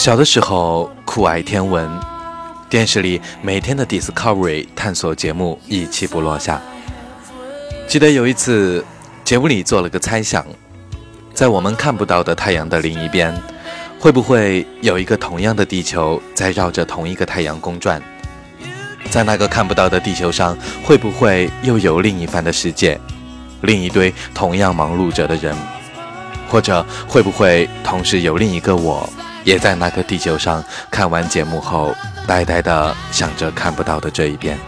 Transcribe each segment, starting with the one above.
小的时候酷爱天文，电视里每天的 Discovery 探索节目一期不落下。记得有一次，节目里做了个猜想，在我们看不到的太阳的另一边，会不会有一个同样的地球在绕着同一个太阳公转？在那个看不到的地球上，会不会又有另一番的世界，另一堆同样忙碌着的人？或者会不会同时有另一个我？也在那个地球上看完节目后，呆呆的想着看不到的这一边。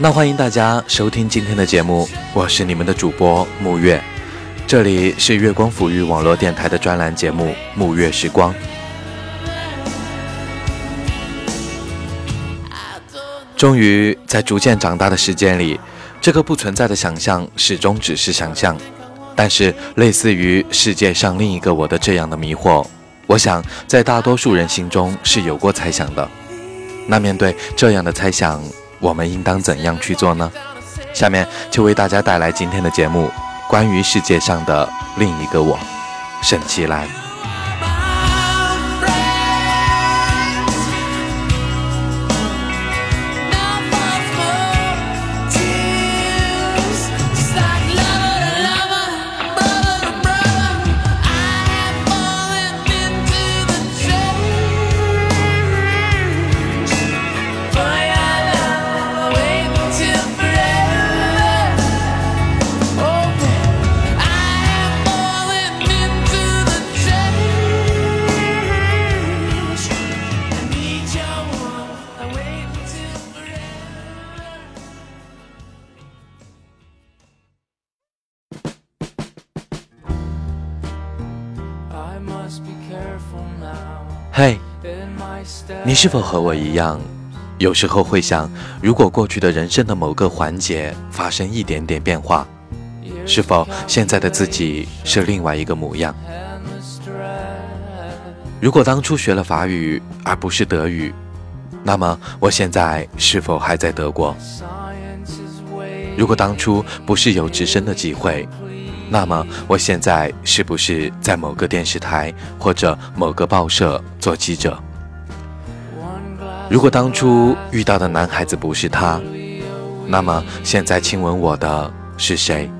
那欢迎大家收听今天的节目，我是你们的主播木月，这里是月光抚育网络电台的专栏节目《木月时光》。终于在逐渐长大的时间里，这个不存在的想象始终只是想象。但是，类似于世界上另一个我的这样的迷惑，我想在大多数人心中是有过猜想的。那面对这样的猜想，我们应当怎样去做呢？下面就为大家带来今天的节目，关于世界上的另一个我，沈其兰。嘿，你是否和我一样，有时候会想，如果过去的人生的某个环节发生一点点变化，是否现在的自己是另外一个模样？如果当初学了法语而不是德语，那么我现在是否还在德国？如果当初不是有直升的机会？那么，我现在是不是在某个电视台或者某个报社做记者？如果当初遇到的男孩子不是他，那么现在亲吻我的是谁？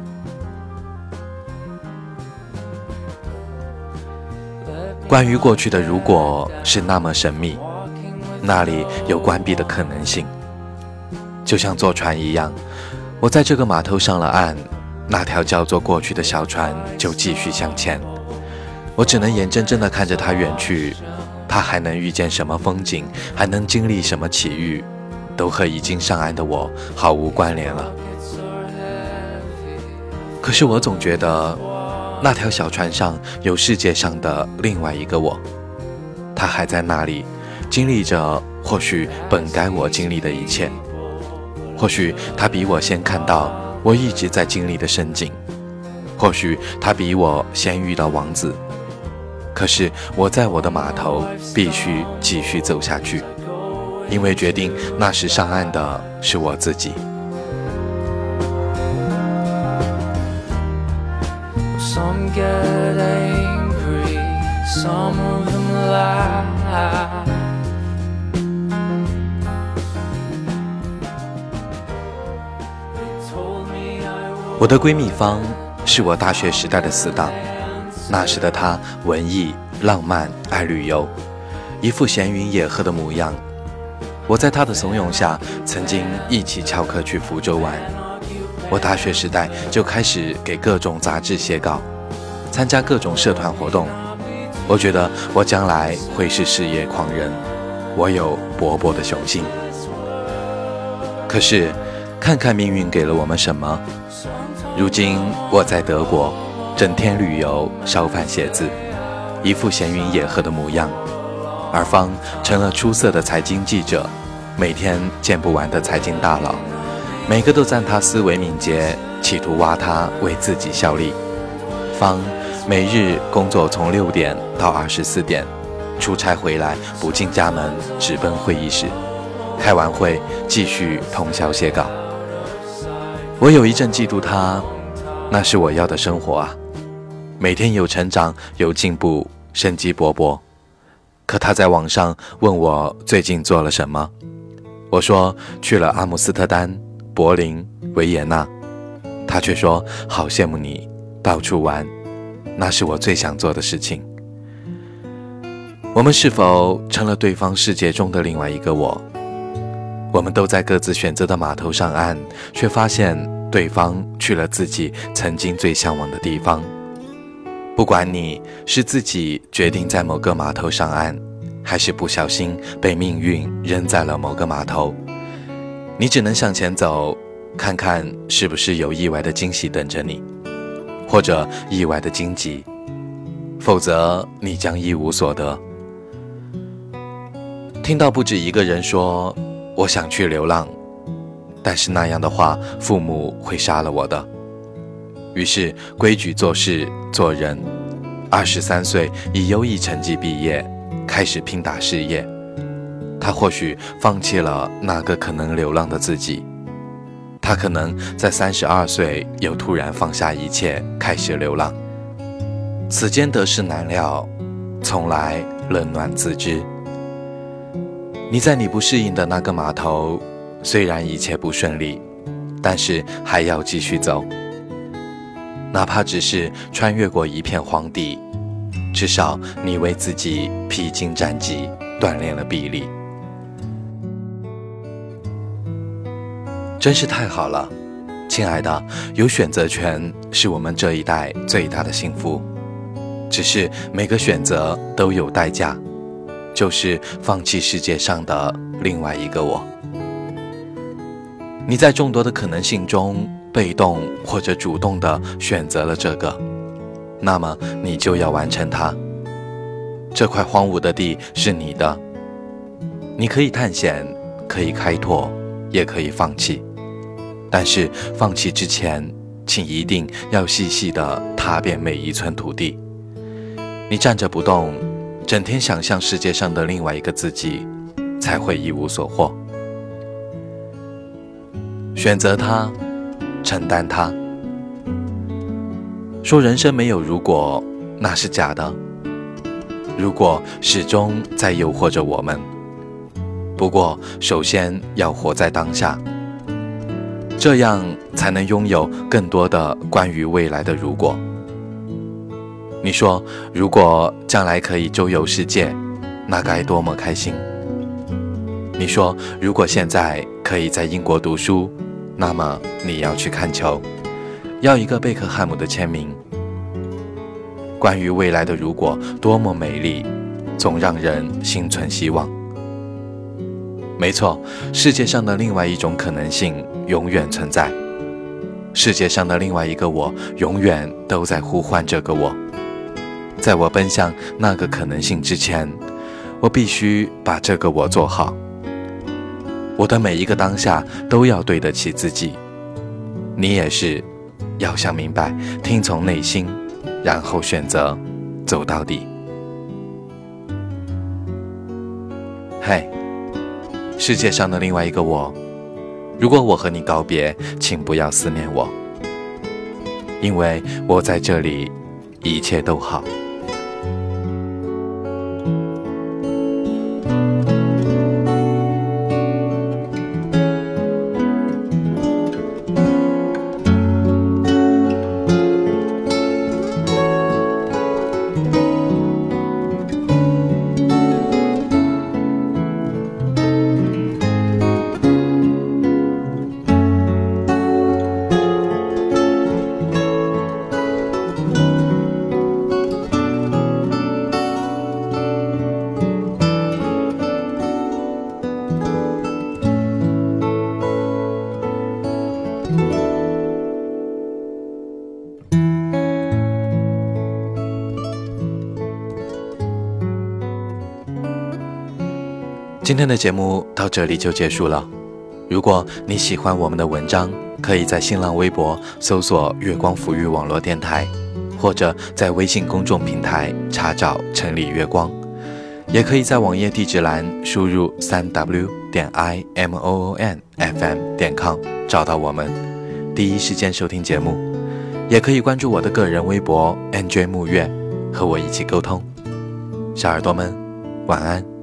关于过去的如果是那么神秘，那里有关闭的可能性，就像坐船一样，我在这个码头上了岸。那条叫做过去的小船就继续向前，我只能眼睁睁地看着它远去。它还能遇见什么风景，还能经历什么奇遇，都和已经上岸的我毫无关联了。可是我总觉得，那条小船上有世界上的另外一个我，他还在那里，经历着或许本该我经历的一切。或许他比我先看到。我一直在经历的深井，或许他比我先遇到王子，可是我在我的码头必须继续走下去，因为决定那时上岸的是我自己。我的闺蜜方是我大学时代的死党，那时的她文艺、浪漫、爱旅游，一副闲云野鹤的模样。我在她的怂恿下，曾经一起翘课去福州玩。我大学时代就开始给各种杂志写稿，参加各种社团活动。我觉得我将来会是事业狂人，我有勃勃的雄心。可是，看看命运给了我们什么？如今我在德国，整天旅游、烧饭、写字，一副闲云野鹤的模样。而方成了出色的财经记者，每天见不完的财经大佬，每个都赞他思维敏捷，企图挖他为自己效力。方每日工作从六点到二十四点，出差回来不进家门，直奔会议室。开完会继续通宵写稿。我有一阵嫉妒他，那是我要的生活啊，每天有成长，有进步，生机勃勃。可他在网上问我最近做了什么，我说去了阿姆斯特丹、柏林、维也纳，他却说好羡慕你到处玩，那是我最想做的事情。我们是否成了对方世界中的另外一个我？我们都在各自选择的码头上岸，却发现对方去了自己曾经最向往的地方。不管你是自己决定在某个码头上岸，还是不小心被命运扔在了某个码头，你只能向前走，看看是不是有意外的惊喜等着你，或者意外的荆棘，否则你将一无所得。听到不止一个人说。我想去流浪，但是那样的话，父母会杀了我的。于是规矩做事做人。二十三岁以优异成绩毕业，开始拼打事业。他或许放弃了那个可能流浪的自己，他可能在三十二岁又突然放下一切开始流浪。此间得失难料，从来冷暖自知。你在你不适应的那个码头，虽然一切不顺利，但是还要继续走。哪怕只是穿越过一片荒地，至少你为自己披荆斩棘，锻炼了臂力。真是太好了，亲爱的，有选择权是我们这一代最大的幸福。只是每个选择都有代价。就是放弃世界上的另外一个我。你在众多的可能性中，被动或者主动的选择了这个，那么你就要完成它。这块荒芜的地是你的，你可以探险，可以开拓，也可以放弃。但是放弃之前，请一定要细细的踏遍每一寸土地。你站着不动。整天想象世界上的另外一个自己，才会一无所获。选择它，承担它。说人生没有如果，那是假的。如果始终在诱惑着我们。不过，首先要活在当下，这样才能拥有更多的关于未来的如果。你说，如果将来可以周游世界，那该多么开心！你说，如果现在可以在英国读书，那么你要去看球，要一个贝克汉姆的签名。关于未来的如果多么美丽，总让人心存希望。没错，世界上的另外一种可能性永远存在，世界上的另外一个我永远都在呼唤这个我。在我奔向那个可能性之前，我必须把这个我做好。我的每一个当下都要对得起自己。你也是，要想明白，听从内心，然后选择走到底。嘿，世界上的另外一个我，如果我和你告别，请不要思念我，因为我在这里，一切都好。今天的节目到这里就结束了。如果你喜欢我们的文章，可以在新浪微博搜索“月光抚育网络电台”，或者在微信公众平台查找“城里月光”。也可以在网页地址栏输入三 w 点 i m o o n f m 点 com 找到我们，第一时间收听节目。也可以关注我的个人微博 nj 木月，和我一起沟通。小耳朵们，晚安。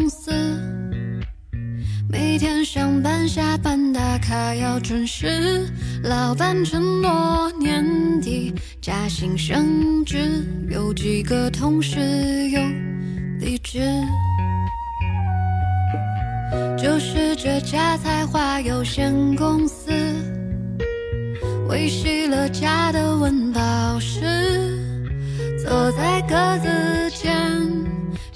公司，每天上班下班打卡要准时。老板承诺年底加薪升职，有几个同事又离职。就是这家才华有限公司，维系了家的温饱时，坐在各自。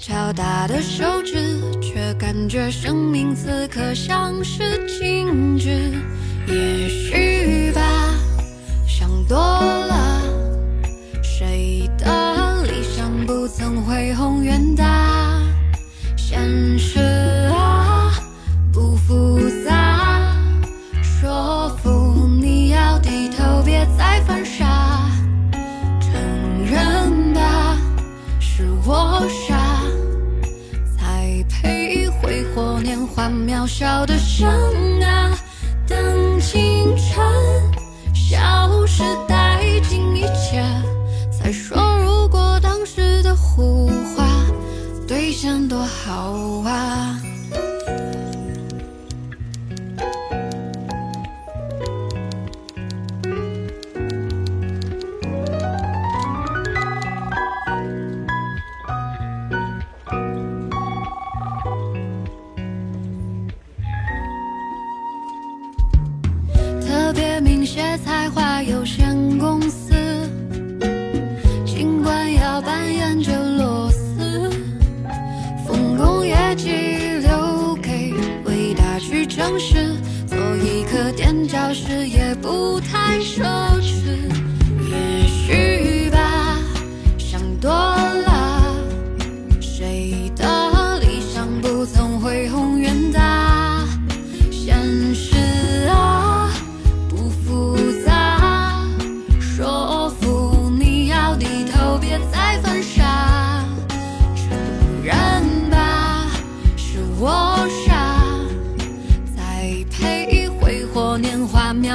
敲打的手指，却感觉生命此刻像是静止。也许吧，想多了。谁的理想不曾恢宏远大？现年华渺小的生啊，等青春消失殆尽一切，再说如果当时的胡话兑现多好啊。有一颗垫脚石也不太舍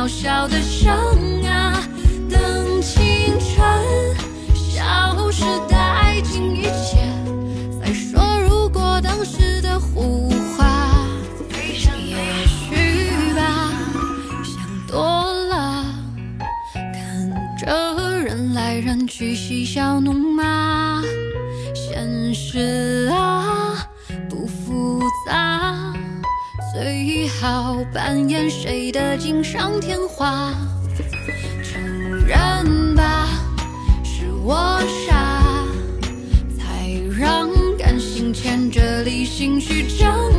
渺小的生啊，等青春消失殆尽一切，再说如果当时的胡话。也许吧，想多了，看着人来人去，嬉笑怒骂，现实好扮演谁的锦上添花？承认吧是我傻才让感性牵着理性去证